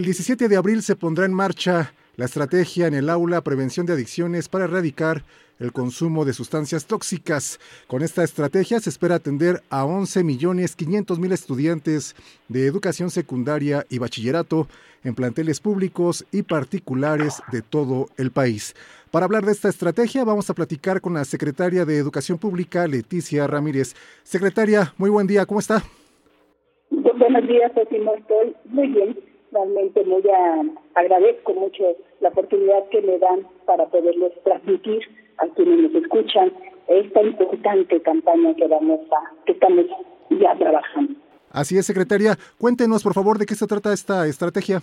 El 17 de abril se pondrá en marcha la estrategia en el aula Prevención de Adicciones para erradicar el consumo de sustancias tóxicas. Con esta estrategia se espera atender a 11 millones 500 mil estudiantes de educación secundaria y bachillerato en planteles públicos y particulares de todo el país. Para hablar de esta estrategia vamos a platicar con la secretaria de Educación Pública, Leticia Ramírez. Secretaria, muy buen día, ¿cómo está? Buenos días, no estoy muy bien realmente muy agradezco mucho la oportunidad que me dan para poderles transmitir a quienes nos escuchan esta importante campaña que vamos a, que estamos ya trabajando. Así es, secretaria. Cuéntenos, por favor, de qué se trata esta estrategia.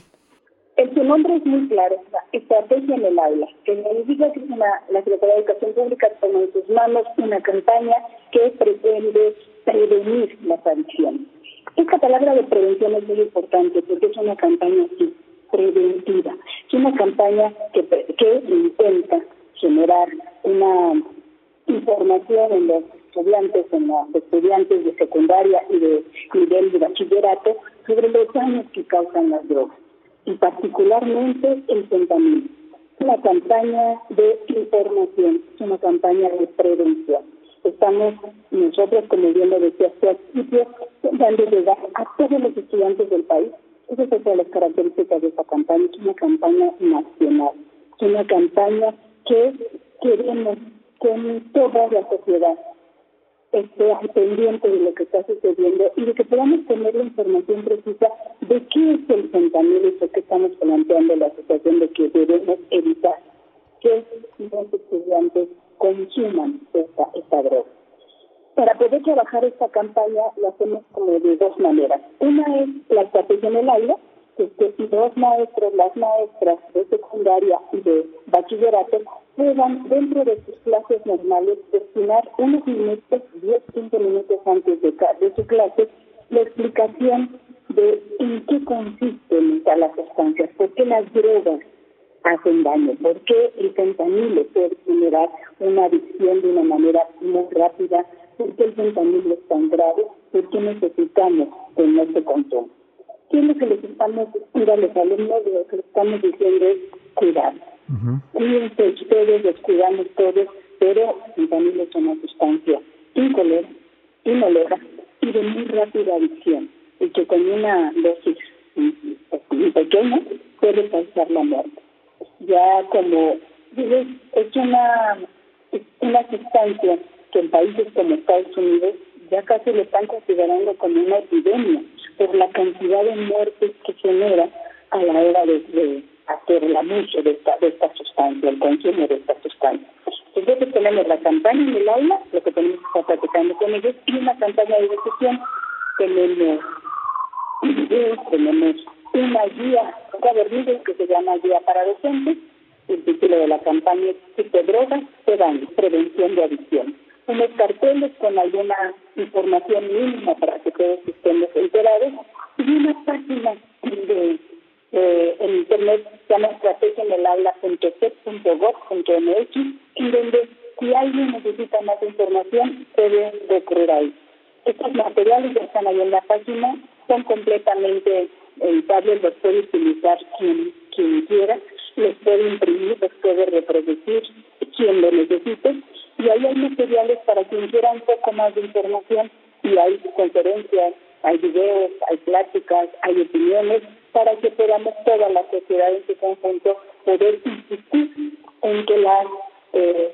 El su nombre es muy claro, estrategia en el aula, que significa que una, la Secretaría de Educación Pública toma en sus manos una campaña que pretende prevenir las adicciones. Esta palabra de prevención es muy importante porque es una campaña así, preventiva. Es una campaña que, que intenta generar una información en los estudiantes, en los estudiantes de secundaria y de nivel de bachillerato sobre los daños que causan las drogas y particularmente el fentanilo. Una campaña de información, es una campaña de prevención. Estamos nosotros, como bien lo decía hace principio, dando llegar a todos los estudiantes del país. Esas son todas las características de esta campaña. Es una campaña nacional, es una campaña que queremos que toda la sociedad esté al pendiente de lo que está sucediendo y de que podamos tener la información precisa de qué es el fentanilo y por qué estamos planteando la situación de que debemos evitar que los estudiantes consuman esta, esta droga. Para poder trabajar esta campaña lo hacemos como de dos maneras. Una es la estrategia en el aire, que es que los maestros, las maestras de secundaria y de bachillerato puedan dentro de sus clases normales destinar unos minutos, 10, 15 minutos antes de, de su clase, la explicación de en qué consisten las sustancias, por qué las drogas hacen daño, por qué el fentanilo puede generar una adicción de una manera muy rápida, por qué el fentanilo es tan grave, por qué necesitamos tener ese control. ¿Qué es lo que les estamos diciendo a los alumnos? Lo que les estamos diciendo es cuidar. Cuídense ustedes, los cuidamos todos, pero el fentanilo es una sustancia incolora, inolora y de muy rápida adicción, y que con una dosis muy pequeña puede causar la muerte. Ya como es una, es una sustancia que en países como Estados Unidos ya casi lo están considerando como una epidemia por la cantidad de muertes que genera a la hora de, hacer el abuso de esta, de esta sustancia, el consumo de esta sustancia. Entonces tenemos la campaña en el aula, lo que tenemos que estar platicando con ellos, y una campaña de difusión. Tenemos tenemos una guía, un que se llama Guía para Docentes. El título de la campaña es de Drogas se dan, prevención de adicción unos carteles con alguna información mínima para que todos estemos enterados y una página de eh, en internet se llama estrategia en el aula.gov.mx en donde si alguien necesita más información puede recurrir ahí. Estos materiales ya están ahí en la página, son completamente editables, los puede utilizar quien, quien quiera, los puede imprimir, los puede reproducir quien lo necesite y ahí hay materiales para quien quiera un poco más de información y hay conferencias, hay videos, hay pláticas, hay opiniones para que podamos toda la sociedad en su conjunto poder insistir en que las eh,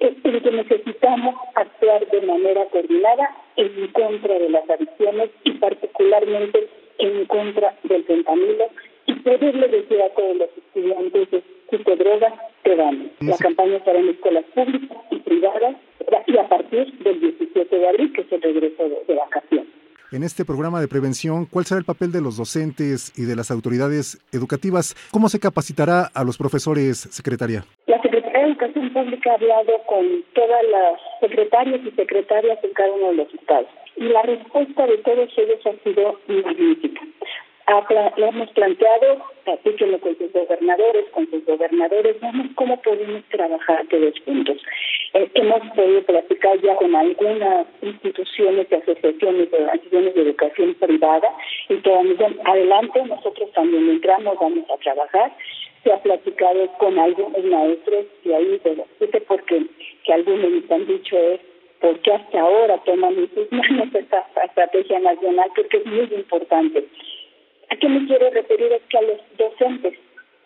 en que necesitamos actuar de manera coordinada en contra de las adicciones y particularmente en contra del fentanilo y poderle decir a todos los estudiantes de psicodrogas que van. La campaña estará en escuelas públicas y privadas y a partir del 17 de abril, que es el regreso de, de vacaciones. En este programa de prevención, ¿cuál será el papel de los docentes y de las autoridades educativas? ¿Cómo se capacitará a los profesores, secretaria? La Secretaría de Educación Pública ha hablado con todas las secretarias y secretarias en cada uno de los estados y la respuesta de todos ellos ha sido magnífica le hemos planteado, platíquenlo con sus gobernadores, con sus gobernadores, vemos cómo podemos trabajar todos juntos. eh, hemos podido platicar ya con algunas instituciones y asociaciones de asociaciones de educación privada y que adelante, nosotros también entramos, vamos a trabajar. Se ha platicado con algunos maestros y ahí, pero sé porque que algunos me han dicho es porque hasta ahora toman en sus manos esta estrategia nacional, porque es muy importante. ¿A qué me quiero referir? Es que a los docentes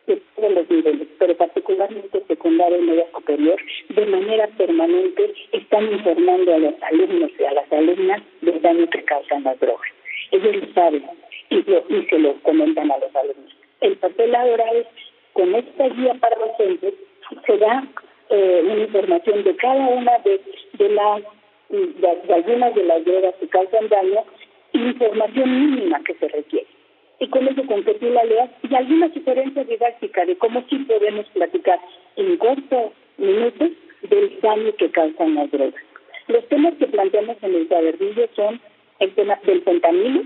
de todos los niveles, pero particularmente secundaria y media superior, de manera permanente están informando a los alumnos y a las alumnas del daño que causan las drogas. Ellos lo saben y, y se lo comentan a los alumnos. El papel ahora es, con esta guía para docentes, se da eh, una información de cada una de, de las de, algunas de las drogas que causan daño, información mínima que se requiere. Y con eso con que la leas y alguna sugerencia didáctica de cómo sí podemos platicar en cortos minutos del daño que causan las drogas. Los temas que planteamos en el cuadernillo son el tema del fentanilo,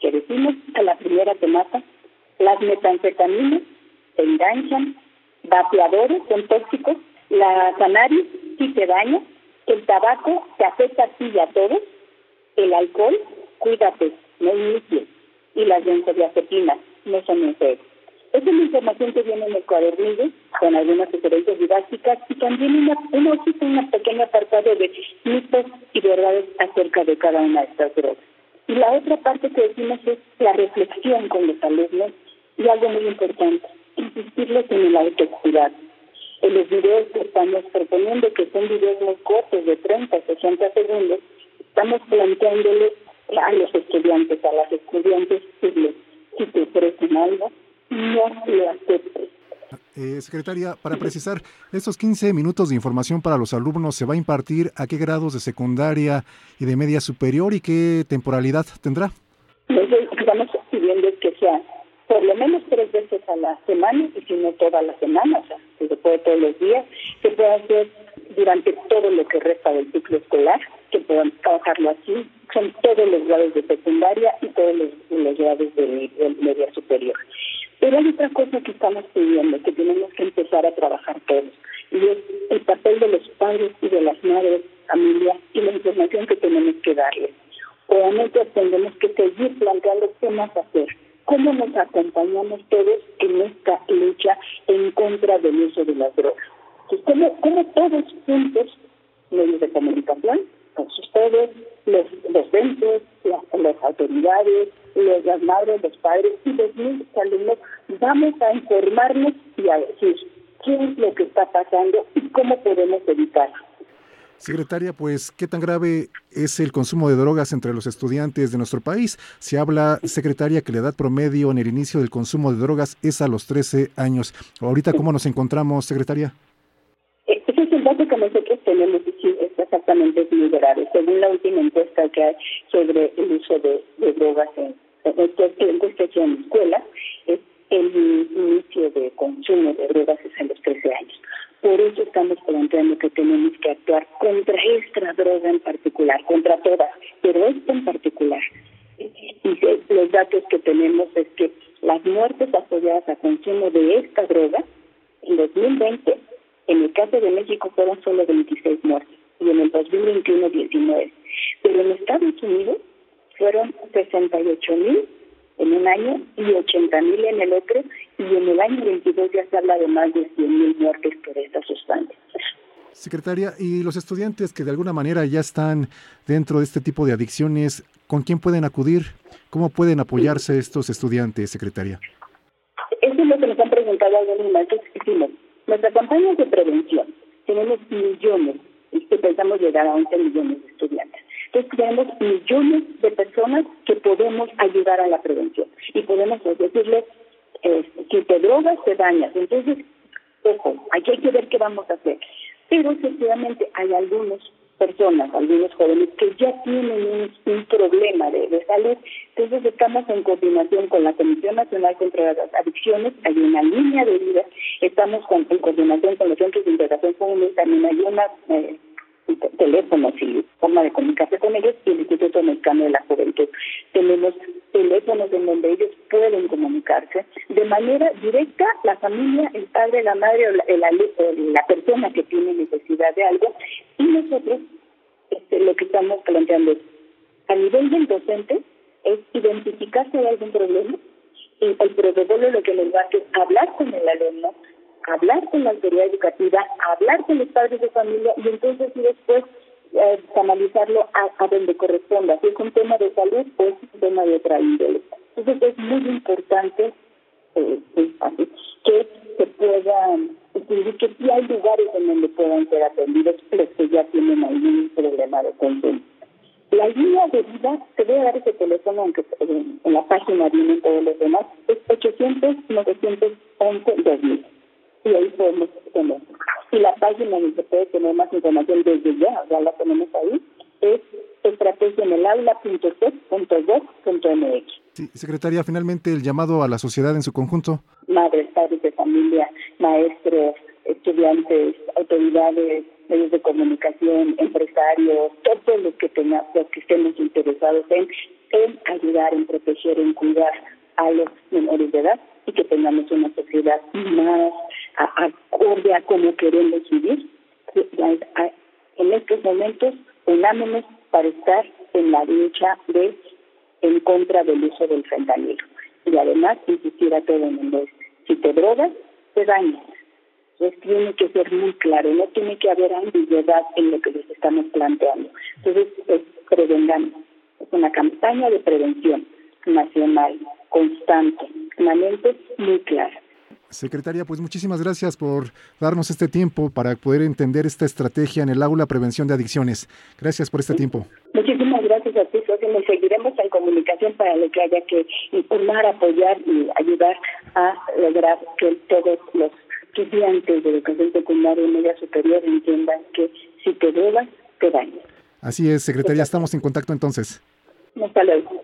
que decimos a la primera que mata, las metanfetaminas, se enganchan, vapeadores son tóxicos, la cannabis sí te daña, el tabaco te afecta a ti y a todos, el alcohol, cuídate, no inicies, y las benzodiazepinas no son juego. Esa es la información que viene en el cuadernillo, con algunas sugerencias didácticas y también una, una, una pequeña apartado de mitos y verdades acerca de cada una de estas drogas. Y la otra parte que decimos es la reflexión con los alumnos y algo muy importante, insistirles en el autocuidado en los videos que estamos proponiendo, que son videos muy cortos, de 30, 60 segundos, estamos planteándole a los estudiantes, a las estudiantes, si te ofrecen algo, no lo aceptes. Eh, secretaria, para precisar, estos 15 minutos de información para los alumnos se va a impartir a qué grados de secundaria y de media superior y qué temporalidad tendrá. Estamos pidiendo que sea por lo menos tres veces a la semana y si no toda la semana, o sea, se puede todos los días, se puede hacer durante todo lo que resta del ciclo escolar, que puedan trabajarlo así, son todos los grados de secundaria y todos los, grados de, media superior. Pero hay otra cosa que estamos pidiendo, que tenemos que empezar a trabajar todos, y es el papel de los padres y de las madres, familia, y la información que tenemos que darles. Obviamente tenemos que seguir planteando qué más hacer cómo nos acompañamos todos en esta lucha en contra del uso de las drogas. Cómo, cómo todos juntos, medios de comunicación, pues ustedes, los docentes, las, las autoridades, los, las madres, los padres y los mismos alumnos, vamos a informarnos y a decir qué es lo que está pasando y cómo podemos evitarlo. Secretaria, pues, ¿qué tan grave es el consumo de drogas entre los estudiantes de nuestro país? Se habla, secretaria, que la edad promedio en el inicio del consumo de drogas es a los 13 años. Ahorita, ¿cómo nos encontramos, secretaria? Eh, ese es el dato que nosotros tenemos y es. Según la última encuesta que hay sobre el uso de, drogas en, en, en, en escuelas, es el inicio de consumo de drogas es a los 13 años. Por eso estamos planteando que tenemos que actuar contra esta droga en particular, contra todas, pero esta en particular. Y los datos que tenemos es que las muertes asociadas a consumo de esta droga en 2020, en el caso de México fueron solo 26 muertes y en el 2021 19. Pero en Estados Unidos fueron 68 mil en un año y 80 mil en el otro, y en el año 22 ya se habla de más de 100 mil muertes por esta sustancia. Secretaria, y los estudiantes que de alguna manera ya están dentro de este tipo de adicciones, ¿con quién pueden acudir? ¿Cómo pueden apoyarse estos estudiantes, secretaria? Eso es lo que nos han preguntado algunos maestros. Hicimos nuestra campaña de prevención. Tenemos millones, y pensamos llegar a 11 millones de estudiantes. Entonces tenemos millones de personas que podemos ayudar a la prevención y podemos decirles eh, que te drogas te dañas. Entonces, ojo, hay que ver qué vamos a hacer. Pero efectivamente hay algunas personas, algunos jóvenes que ya tienen un, problema de, salud. Entonces estamos en coordinación con la Comisión Nacional contra las Adicciones, hay una línea de vida, estamos en coordinación con los centros de integración juvenil, también hay una... Eh, teléfonos y forma de comunicarse con ellos y el Instituto Mexicano de la Juventud. Tenemos teléfonos en donde ellos pueden comunicarse de manera directa, la familia, el padre, la madre o la, la persona que tiene necesidad de algo y nosotros este, lo que estamos planteando es, a nivel del docente, es identificar si hay algún problema y el proveedor lo que nos va a hacer es hablar con el alumno, hablar con la autoridad educativa, hablar con los padres de familia y entonces y después eh, canalizarlo a, donde corresponda, si es un tema de salud o es un tema de otra índole. Entonces es muy importante eh, que se puedan que sí hay lugares en donde puedan ser atendidos los que ya tienen algún problema de consumo. La línea de vida, te voy a dar ese teléfono, aunque en, la página vienen todos los demás, es 800-911-2000 y ahí podemos tener. Y la página donde se puede tener más información desde ya, ya la tenemos ahí, es estrategiaenelaula.sec.gov.mx. Sí, secretaria, finalmente el llamado a la sociedad en su conjunto. Madres, padres de familia, maestros, estudiantes, autoridades, medios de comunicación, empresarios, todos los que tengan, los que estemos interesados en, en ayudar, en proteger, en cuidar a los menores de edad y que tengamos una sociedad más acorde a cómo queremos vivir. En estos momentos, unámonos para estar en la lucha de en contra del uso del fentanilo. Y además, insistir a todo el mundo, si te drogas, te dañas. Entonces tiene que ser muy claro, no tiene que haber ambigüedad en lo que les estamos planteando. Entonces, pues, prevengamos. Es una campaña de prevención nacional, constante, permanente, muy clara. Secretaria, pues muchísimas gracias por darnos este tiempo para poder entender esta estrategia en el aula prevención de adicciones. Gracias por este tiempo. Muchísimas gracias a ti, Sofi. Nos seguiremos en comunicación para lo que haya que informar, apoyar y ayudar a lograr que todos los estudiantes de educación secundaria y media superior entiendan que si te drogas, te dañas. Así es, secretaria, estamos en contacto entonces. Hasta luego.